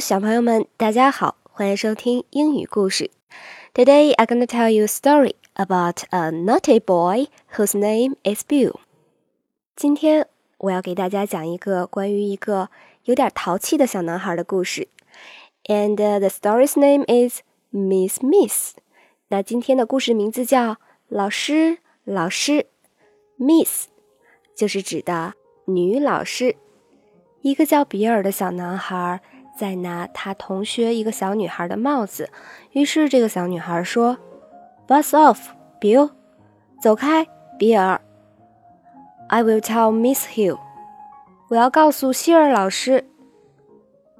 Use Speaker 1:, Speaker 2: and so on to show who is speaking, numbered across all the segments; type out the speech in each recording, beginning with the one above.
Speaker 1: 小朋友们，大家好，欢迎收听英语故事。Today I'm gonna tell you a story about a naughty boy whose name is Bill. 今天我要给大家讲一个关于一个有点淘气的小男孩的故事。And the story's name is Miss Miss. 那今天的故事名字叫老师，老师。Miss 就是指的女老师。一个叫比尔的小男孩。在拿他同学一个小女孩的帽子，于是这个小女孩说：“Bus off, Bill，走开，比尔。”I will tell Miss Hill，我要告诉希尔老师。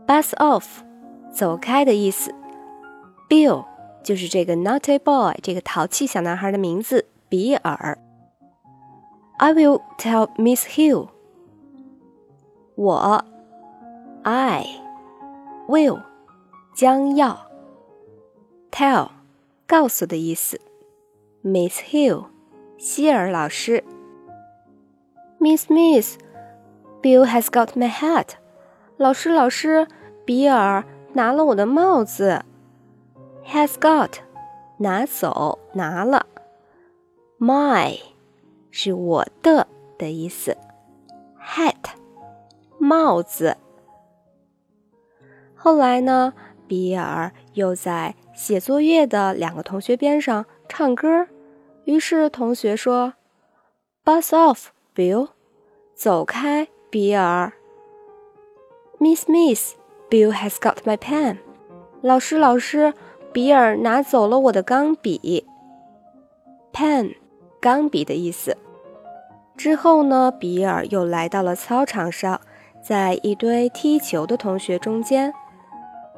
Speaker 1: Bus off，走开的意思。Bill 就是这个 naughty boy 这个淘气小男孩的名字，比尔。I will tell Miss Hill，我，I。Will，将要。Tell，告诉的意思。Miss Hill，希尔老师。Miss Miss，Bill has got my hat。老师老师，比尔拿了我的帽子。Has got，拿走，拿了。My，是我的的意思。Hat，帽子。后来呢，比尔又在写作业的两个同学边上唱歌，于是同学说：“Buzz off, Bill，走开，比尔。”Miss Miss, Bill has got my pen。老师老师，比尔拿走了我的钢笔。Pen，钢笔的意思。之后呢，比尔又来到了操场上，在一堆踢球的同学中间。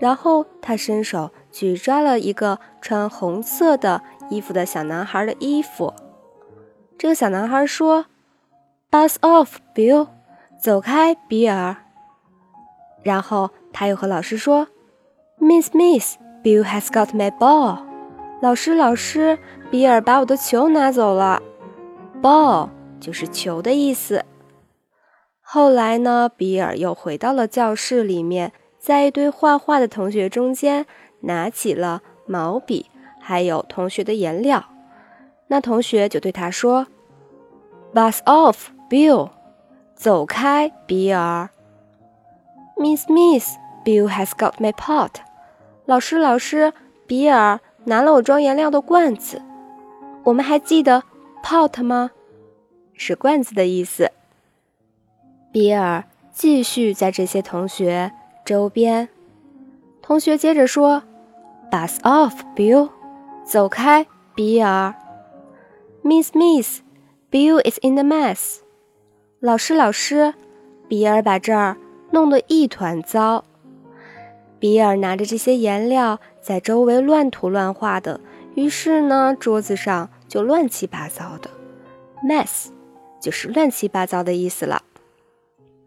Speaker 1: 然后他伸手去抓了一个穿红色的衣服的小男孩的衣服。这个小男孩说：“Buzz off, Bill，走开，比尔。”然后他又和老师说：“Miss, Miss, Bill has got my ball。”老师，老师，比尔把我的球拿走了。Ball 就是球的意思。后来呢，比尔又回到了教室里面。在一堆画画的同学中间，拿起了毛笔，还有同学的颜料。那同学就对他说：“Bus off, Bill，走开，比尔。”Miss Miss, Bill has got my pot。老师老师，比尔拿了我装颜料的罐子。我们还记得 pot 吗？是罐子的意思。比尔继续在这些同学。周边，同学接着说：“Bus off, Bill，走开，比尔。”Miss Miss，Bill is in the mess。老师老师，比尔把这儿弄得一团糟。比尔拿着这些颜料在周围乱涂乱画的，于是呢，桌子上就乱七八糟的。Mess 就是乱七八糟的意思了。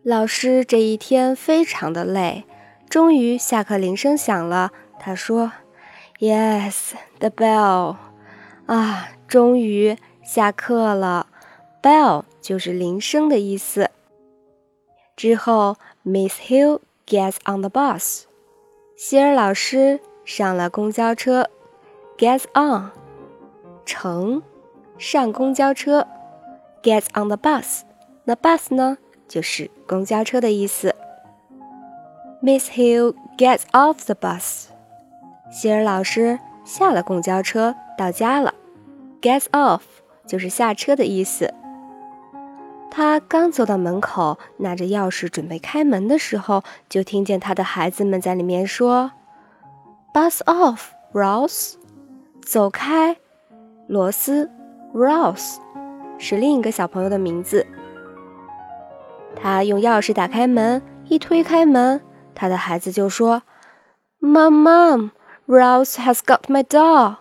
Speaker 1: 老师这一天非常的累，终于下课铃声响了。他说：“Yes, the bell。”啊，终于下课了。Bell 就是铃声的意思。之后，Miss Hill gets on the bus。希尔老师上了公交车。Gets on，乘，上公交车。Gets on the bus。那 bus 呢？就是公交车的意思。Miss Hill gets off the bus。希尔老师下了公交车，到家了。Gets off 就是下车的意思。他刚走到门口，拿着钥匙准备开门的时候，就听见他的孩子们在里面说：“Bus off, Ross，走开，罗斯。Ross 是另一个小朋友的名字。”他用钥匙打开门，一推开门，他的孩子就说：“Mom, Mom, Rose has got my doll。”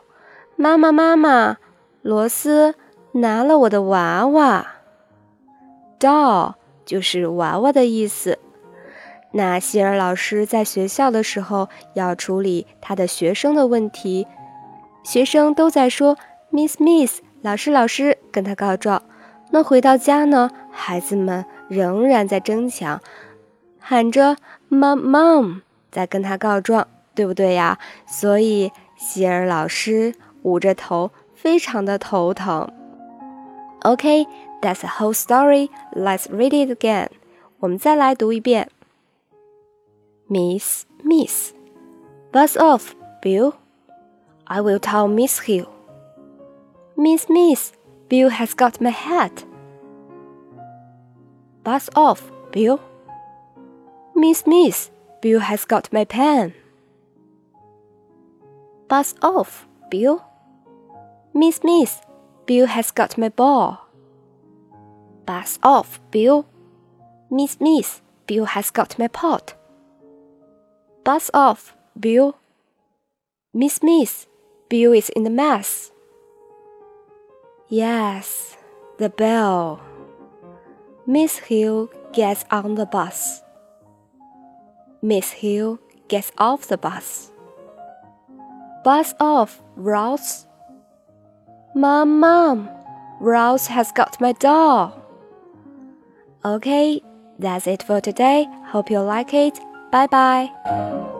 Speaker 1: 妈妈，妈妈，罗斯拿了我的娃娃。Doll 就是娃娃的意思。那希尔老师在学校的时候要处理他的学生的问题，学生都在说 “Miss, Miss”，老师，老师，跟他告状。那回到家呢，孩子们。仍然在争抢，喊着 “Mom, Mom”，在跟他告状，对不对呀？所以希尔老师捂着头，非常的头疼。OK，that's the whole story. Let's read it again. 我们再来读一遍。Miss, Miss, buzz off, Bill. I will tell Miss Hill. Miss, Miss, Bill has got my hat. Buzz off, Bill. Miss, Miss, Bill has got my pen. Buzz off, Bill. Miss, Miss, Bill has got my ball. Buzz off, Bill. Miss, Miss, Bill has got my pot. Buzz off, Bill. Miss, Miss, Bill is in the mess. Yes, the bell. Miss Hill gets on the bus. Miss Hill gets off the bus. Bus off, Rouse. Mom, Mom, Rouse has got my doll. Okay, that's it for today. Hope you like it. Bye bye.